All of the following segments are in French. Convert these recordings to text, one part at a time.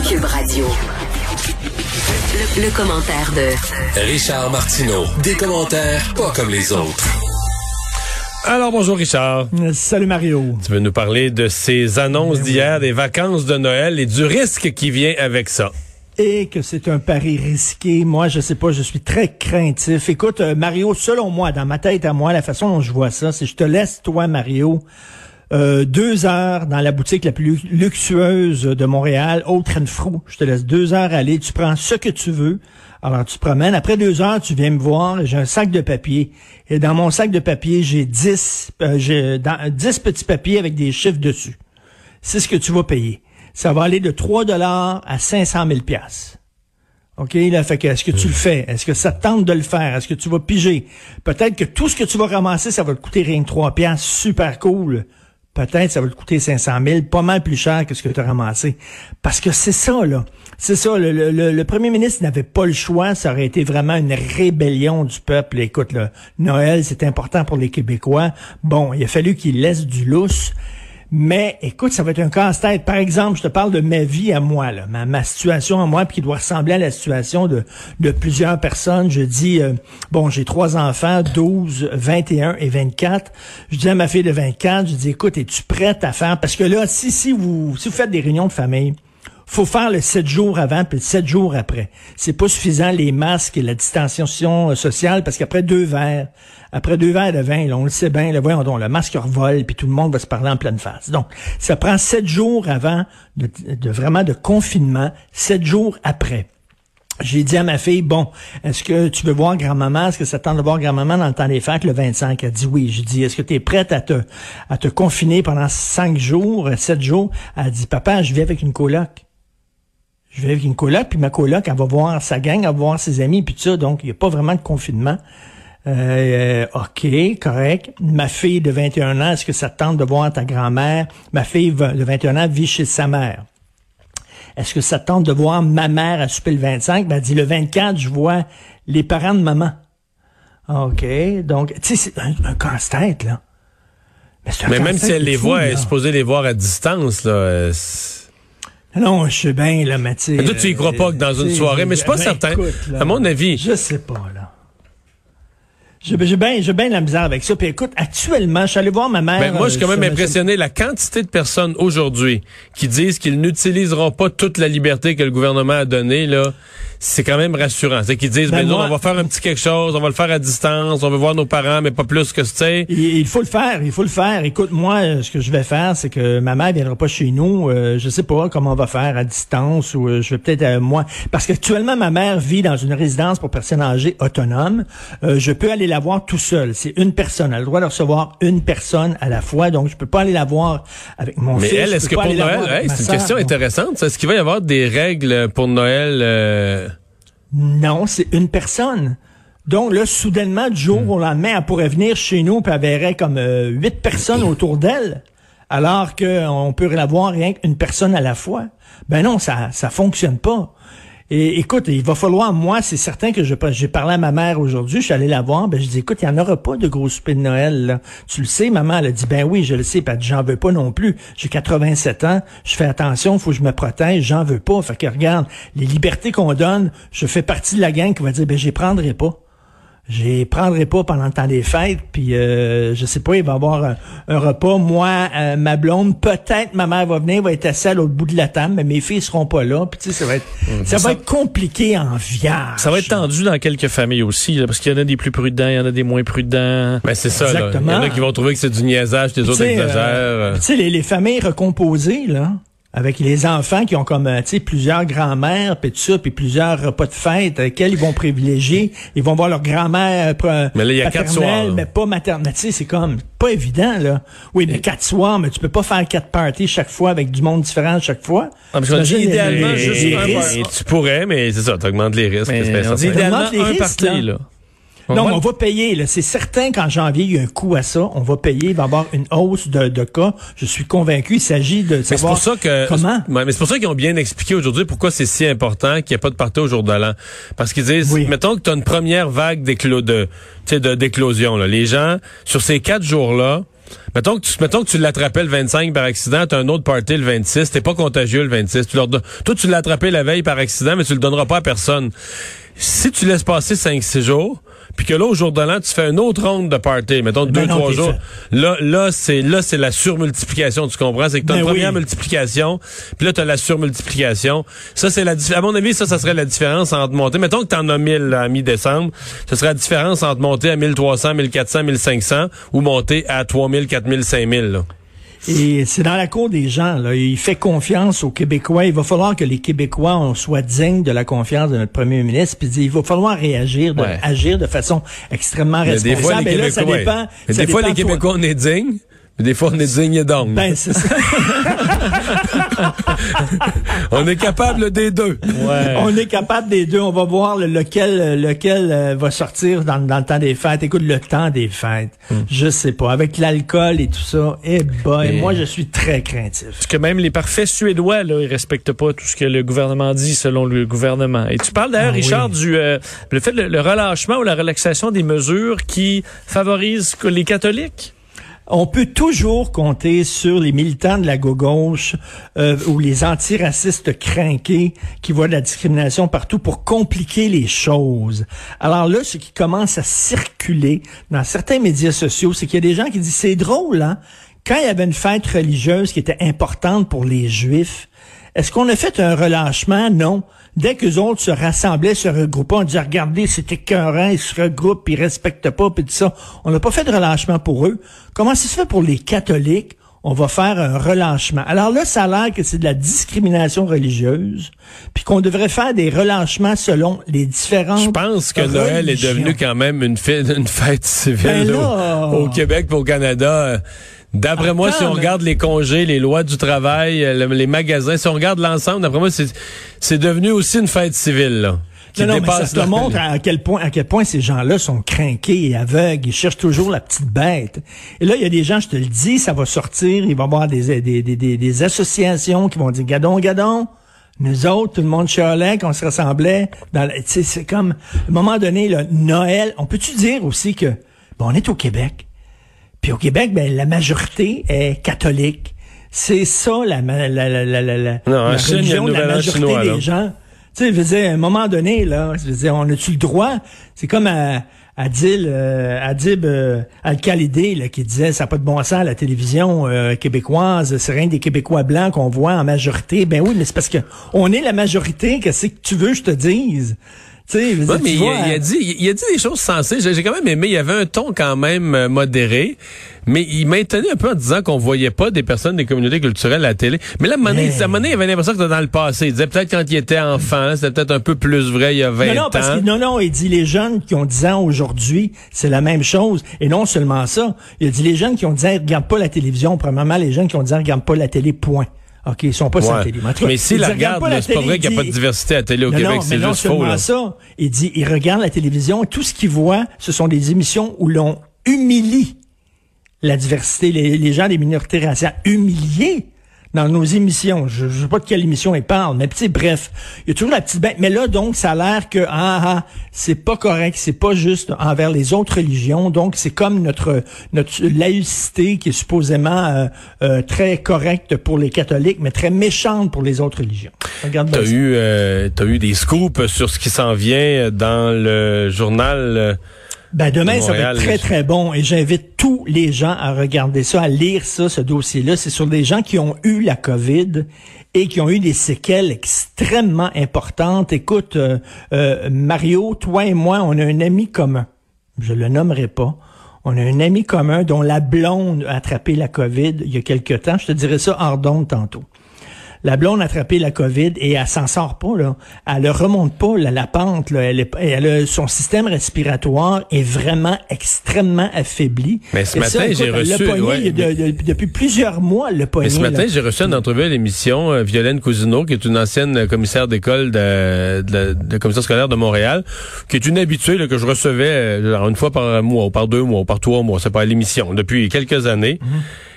Cube Radio. Le, le commentaire de Richard Martineau. Des commentaires pas comme les autres. Alors bonjour Richard. Salut Mario. Tu veux nous parler de ces annonces d'hier, des vacances de Noël et du risque qui vient avec ça? Et que c'est un pari risqué. Moi, je sais pas, je suis très craintif. Écoute, euh, Mario, selon moi, dans ma tête à moi, la façon dont je vois ça, c'est je te laisse, toi, Mario, euh, deux heures dans la boutique la plus luxueuse de Montréal, Old Renfrew. Je te laisse deux heures aller. Tu prends ce que tu veux. Alors, tu te promènes. Après deux heures, tu viens me voir. J'ai un sac de papier. Et dans mon sac de papier, j'ai dix, euh, j'ai dix petits papiers avec des chiffres dessus. C'est ce que tu vas payer. Ça va aller de 3 dollars à 500 000 piastres. OK, là, fait que, est-ce que tu le fais? Est-ce que ça te tente de le faire? Est-ce que tu vas piger? Peut-être que tout ce que tu vas ramasser, ça va te coûter rien que 3 piastres. Super cool. Peut-être ça va te coûter 500 000, pas mal plus cher que ce que tu as ramassé. Parce que c'est ça, là. C'est ça, le, le- le- premier ministre n'avait pas le choix. Ça aurait été vraiment une rébellion du peuple. Écoute, là, Noël, c'est important pour les Québécois. Bon, il a fallu qu'il laisse du lousse. Mais écoute, ça va être un casse-tête. Par exemple, je te parle de ma vie à moi, là, ma, ma situation à moi, puis qui doit ressembler à la situation de, de plusieurs personnes. Je dis, euh, bon, j'ai trois enfants, 12, 21 et 24. Je dis à ma fille de 24, je dis, écoute, es-tu prête à faire? Parce que là, si, si, vous, si vous faites des réunions de famille, faut faire le 7 jours avant puis le 7 jours après. C'est pas suffisant les masques et la distanciation euh, sociale parce qu'après deux verres, après deux verres de vin, là, on le sait bien, là, voyons donc, le masque revole puis tout le monde va se parler en pleine face. Donc, ça prend sept jours avant de, de vraiment de confinement, sept jours après. J'ai dit à ma fille, bon, est-ce que tu veux voir grand-maman? Est-ce que ça tente de voir grand-maman dans le temps des fêtes, le 25? Elle dit oui. J'ai dit, est-ce que tu es prête à te, à te confiner pendant cinq jours, sept jours? Elle dit, papa, je vis avec une coloc. Je vais avec une coloc, puis ma coloc, elle va voir sa gang, elle va voir ses amis, puis tout ça. Donc, il n'y a pas vraiment de confinement. Euh, OK, correct. Ma fille de 21 ans, est-ce que ça te tente de voir ta grand-mère? Ma fille de 21 ans vit chez sa mère. Est-ce que ça te tente de voir ma mère à souper le 25? Ben, elle dit le 24, je vois les parents de maman. OK, donc, tu sais, c'est un, un casse-tête, là. c'est un Mais même si elle les voit, elle est supposée les voir à distance. Là, euh, Non, je sais bien, là, mais tu sais, Mais toi, tu y crois pas que dans une soirée, mais je suis pas ben, certain. écoute, là, À mon avis. Je sais pas, là. J'ai j'ai bien j'ai bien la misère avec ça. Puis écoute, actuellement, je suis allé voir ma mère. Ben, moi, je suis quand euh, même impressionné la quantité de personnes aujourd'hui qui disent qu'ils n'utiliseront pas toute la liberté que le gouvernement a donnée, là. C'est quand même rassurant. C'est qu'ils disent, Ben, ben, nous, on va faire un petit quelque chose, on va le faire à distance, on veut voir nos parents, mais pas plus que, tu sais. Il, il faut le faire, il faut le faire. Écoute, moi, euh, ce que je vais faire, c'est que ma mère viendra pas chez nous. Euh, je sais pas comment on va faire à distance ou euh, je vais peut-être euh, moi, parce qu'actuellement ma mère vit dans une résidence pour personnes âgées autonomes. Euh, je peux aller la voir tout seul. C'est une personne. Elle a le droit de recevoir une personne à la fois, donc je peux pas aller la voir avec mon Mais fils. elle, je est-ce que pour Noël, hey, c'est une question Donc, intéressante. Est-ce qu'il va y avoir des règles pour Noël? Non, c'est une personne. Donc là, soudainement, du jour au lendemain, elle pourrait venir chez nous puis elle verrait comme euh, huit personnes autour d'elle, alors qu'on peut la voir rien qu'une personne à la fois. Ben non, ça ça fonctionne pas. Et écoute, il va falloir, moi, c'est certain que je j'ai parlé à ma mère aujourd'hui, je suis allé la voir, ben je dis, écoute, il n'y en aura pas de gros souper de Noël. Là. Tu le sais, maman, elle a dit, ben oui, je le sais, puis j'en veux pas non plus. J'ai 87 ans, je fais attention, faut que je me protège, j'en veux pas. Fait que regarde, les libertés qu'on donne, je fais partie de la gang qui va dire, ben j'y prendrai pas. J'y prendrai pas pendant le temps des fêtes, puis euh, je sais pas, il va y avoir un, un repas. Moi, euh, ma blonde, peut-être ma mère va venir, va être assise à l'autre bout de la table, mais mes filles seront pas là. Puis tu sais, ça va être, ça va être compliqué en viage. Ça va être tendu dans quelques familles aussi, là, parce qu'il y en a des plus prudents, il y en a des moins prudents. Ben, c'est ça, là. Il y Exactement. en a qui vont trouver que c'est du niaisage, les Tu autres exagèrent. euh. Tu sais, les, les familles recomposées, là. Avec les enfants qui ont comme euh, tu sais plusieurs grands-mères puis tout ça puis plusieurs repas de fête euh, quels ils vont privilégier? Ils vont voir leur grand-mère euh, Mais là, il y a quatre soirs, là. mais pas maternelle tu sais c'est comme pas évident là oui mais quatre soirs mais tu peux pas faire quatre parties chaque fois avec du monde différent chaque fois Ah, dit T'imagines, idéalement, les- juste les un tu pourrais, mais c'est ça, t'augmentes les risques. Mais on dit idéalement un risques, parti, là. Non, mais on va payer. C'est certain qu'en janvier, il y a un coût à ça. On va payer. Il va y avoir une hausse de, de cas. Je suis convaincu. Il s'agit de Mais savoir pour ça que comment. Ouais, mais c'est pour ça qu'ils ont bien expliqué aujourd'hui pourquoi c'est si important qu'il n'y ait pas de party au jour de l'an. Parce qu'ils disent, Oui. mettons que tu as une première vague de, de d'éclosion. Là. Les gens sur ces quatre jours-là. Mettons que tu, mettons que tu l'attrapais le 25 par accident, t'as un autre party le 26, t'es pas contagieux le 26. Tu leur don- toi, tu l'as attrapé la veille par accident, mais tu le donneras pas à personne. Si tu laisses passer 5-6 jours, puis que là, au jour de l'an, tu fais une autre ronde de party, mettons Ben deux, non, trois jours, là, là, c'est, là, c'est la surmultiplication, tu comprends? C'est que t'as Ben une première oui. multiplication, puis là, t'as la surmultiplication. Ça, c'est la, à mon avis, ça, ça serait la différence entre monter. Mettons que t'en as 1000 là, à mi-décembre. Ce serait la différence entre monter à 1300, 1400, 1500 ou monter à 3000, 4000, 5000, là. Et c'est dans la cour des gens. Là. Il fait confiance aux Québécois. Il va falloir que les Québécois on soit dignes de la confiance de notre premier ministre. Puis il va falloir réagir, de, Ouais. agir de façon extrêmement Mais des fois, responsable. les Et là, ça dépend. Mais ça des fois, les. Québécois, on est dignes, des fois, on est dignes donc. Ben, c'est ça. on est capable des deux. Ouais. On est capable des deux. On va voir le- lequel, lequel euh, va sortir dans, dans le temps des fêtes. Écoute, le temps des fêtes, je sais pas. Avec l'alcool et tout ça, eh ben, Et- moi, je suis très craintif. Parce que même les parfaits suédois, là, ils respectent pas tout ce que le gouvernement dit selon le gouvernement. Et tu parles d'ailleurs, Ah oui. Richard, du euh, le fait le, le relâchement ou la relaxation des mesures qui favorisent les catholiques. On peut toujours compter sur les militants de la gauche euh, ou les antiracistes crinqués qui voient de la discrimination partout pour compliquer les choses. Alors là, ce qui commence à circuler dans certains médias sociaux, c'est qu'il y a des gens qui disent c'est drôle, hein? Quand il y avait une fête religieuse qui était importante pour les Juifs, est-ce qu'on a fait un relâchement? Non. Dès que les autres se rassemblaient, se regroupaient, on disait, regardez, c'est écœurant, ils se regroupent, ils respectent pas, puis tout ça. On n'a pas fait de relâchement pour eux. Comment ça se fait pour les catholiques? On va faire un relâchement. Alors là, ça a l'air que c'est de la discrimination religieuse, puis qu'on devrait faire des relâchements selon les différentes Je pense que Noël est devenu quand même une, fête, une fête civile Ben là, au, au Québec et au Canada. D'après moi, si on regarde les congés, les lois du travail, euh, le- les magasins, si on regarde l'ensemble, d'après moi, c'est c'est devenu aussi une fête civile. Là, qui Non, non, mais ça te montre à quel point, à quel point ces gens-là sont craqués et aveugles. Ils cherchent toujours la petite bête. Et là, il y a des gens, je te le dis, ça va sortir. Il va y avoir des, des, des, des, associations qui vont dire, gadon, gadon. Nous autres, tout le monde chialait, qu'on se ressemblait. Dans c'est comme, à un moment donné, là, Noël, on peut-tu dire aussi que, bon, on est au Québec. Puis au Québec, ben, la majorité est catholique. C'est ça, la, la, la, la, la, la, Non, Chine, religion de la majorité chinois, des gens. Tu sais, je veux dire, à un moment donné, là, je veux dire, on a-tu le droit? C'est comme à, Adil, euh, Adib euh, Al-Khalidi, là, qui disait, ça n'a pas de bon sens à la télévision euh, québécoise, c'est rien des Québécois blancs qu'on voit en majorité. Ben oui, mais c'est parce que on est la majorité, qu'est-ce que tu veux que je te dise? Tu sais, je veux Ouais, dire, mais tu il, vois, a, il a dit, il a dit des choses sensées. J'ai quand même aimé. Il y avait un ton quand même euh, modéré, mais il m'a étonné un peu en disant qu'on voyait pas des personnes des communautés culturelles à la télé. Mais là, moment donné, il avait l'impression que c'était dans le passé. Il disait peut-être quand il était enfant, c'était peut-être un peu plus vrai il y a 20 Non, non, ans. parce que, non, non, il dit les jeunes qui ont 10 ans aujourd'hui, c'est la même chose. Et non seulement ça, il a dit les jeunes qui ont 10 ans, ils regardent pas la télévision. Premièrement, les jeunes qui ont 10 ans, ils regardent pas la télé, point. OK, ils sont pas sur la Ouais. télé. Mais il s'il dit, la regarde regarde, là, c'est pas vrai qu'il n'y a pas de diversité à la télé au non, Québec, c'est non juste faux. Là. ça, il dit, il regarde la télévision, tout ce qu'il voit, ce sont des émissions où l'on humilie la diversité, les, les gens des minorités raciales humiliés? Dans nos émissions. Je ne sais pas de quelle émission ils parlent, mais sais, bref, il y a toujours la petite bête. Mais là, donc, ça a l'air que ah, ah, c'est pas correct, c'est pas juste envers les autres religions. Donc, c'est comme notre notre laïcité qui est supposément euh, euh, très correcte pour les catholiques, mais très méchante pour les autres religions. Regarde T'as eu, euh, t'as eu des scoops sur ce qui s'en vient dans le journal. Ben demain, de ça va être très, très bon. Et j'invite tous les gens à regarder ça, à lire ça, ce dossier-là. C'est sur des gens qui ont eu la COVID et qui ont eu des séquelles extrêmement importantes. Écoute, euh, euh, Mario, toi et moi, on a un ami commun. Je le nommerai pas. On a un ami commun dont la blonde a attrapé la COVID il y a quelque temps. Je te dirai ça hors d'onde tantôt. La blonde a attrapé la COVID et elle s'en sort pas, là. Elle ne remonte pas, là, la pente, là. Elle, est, elle a- son système respiratoire est vraiment extrêmement affaibli. Mais ce Et matin, j'ai reçu- pogné ouais, il de- de- depuis plusieurs mois, le. Mais ce matin, j'ai reçu une entrevue à l'émission euh, Violaine Cousineau, qui est une ancienne euh, commissaire d'école de, de, la- de la commission scolaire de Montréal, qui est une habituée là, que je recevais euh, genre une fois par mois, ou par deux mois, ou par trois mois, c'est pas à l'émission, depuis quelques années.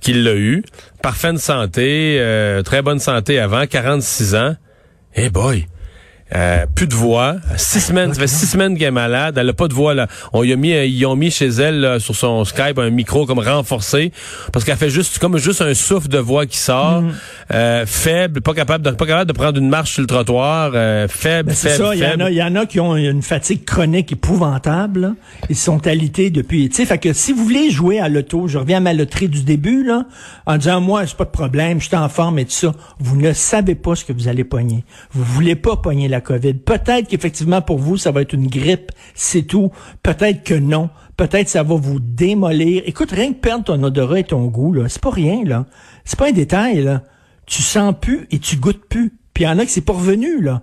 Qu'il l'a eu. Parfaite santé, euh, très bonne santé avant, 46 ans. Eh boy! Euh, plus de voix. Six semaines, ça fait six semaines qu'elle est malade. Elle a pas de voix là. On y a mis, ils ont mis chez elle là, sur son Skype un micro comme renforcé parce qu'elle fait juste comme juste un souffle de voix qui sort, Mm. euh, faible, pas capable de pas capable de prendre une marche sur le trottoir, euh, faible, Ben, c'est faible, ça, il y, en a, il y en a qui ont une fatigue chronique épouvantable. là. Ils sont alités depuis. Tu sais, fait que si vous voulez jouer à l'auto, je reviens à ma loterie du début, là, en disant moi, c'est pas de problème, je suis en forme et tout ça. Vous ne savez pas ce que vous allez pogner. Vous voulez pas pogner la Peut-être qu'effectivement pour vous, ça va être une grippe, c'est tout. Peut-être que non. Peut-être ça va vous démolir. Écoute, rien que perdre ton odorat et ton goût, là, c'est pas rien, là. C'est pas un détail, là. Tu sens plus et tu goûtes plus. Puis il y en a qui c'est pas revenu, là.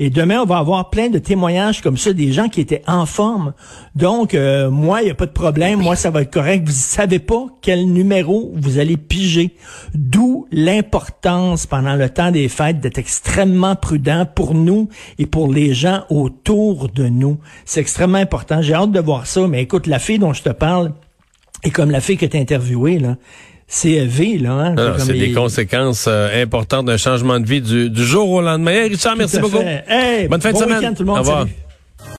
Et demain, on va avoir plein de témoignages comme ça, des gens qui étaient en forme. Donc, euh, moi, il n'y a pas de problème. Moi, ça va être correct. Vous savez pas quel numéro vous allez piger. D'où l'importance, pendant le temps des fêtes, d'être extrêmement prudent pour nous et pour les gens autour de nous. C'est extrêmement important. J'ai hâte de voir ça. Mais écoute, la fille dont je te parle, et comme la fille que tu interviewée, là, c'est V, là. Hein? C'est des conséquences euh, importantes d'un changement de vie du, du jour au lendemain. Hey, Richard, merci Tout beaucoup. Hey, Bonne fin de semaine. tout le monde. Au revoir. Salut.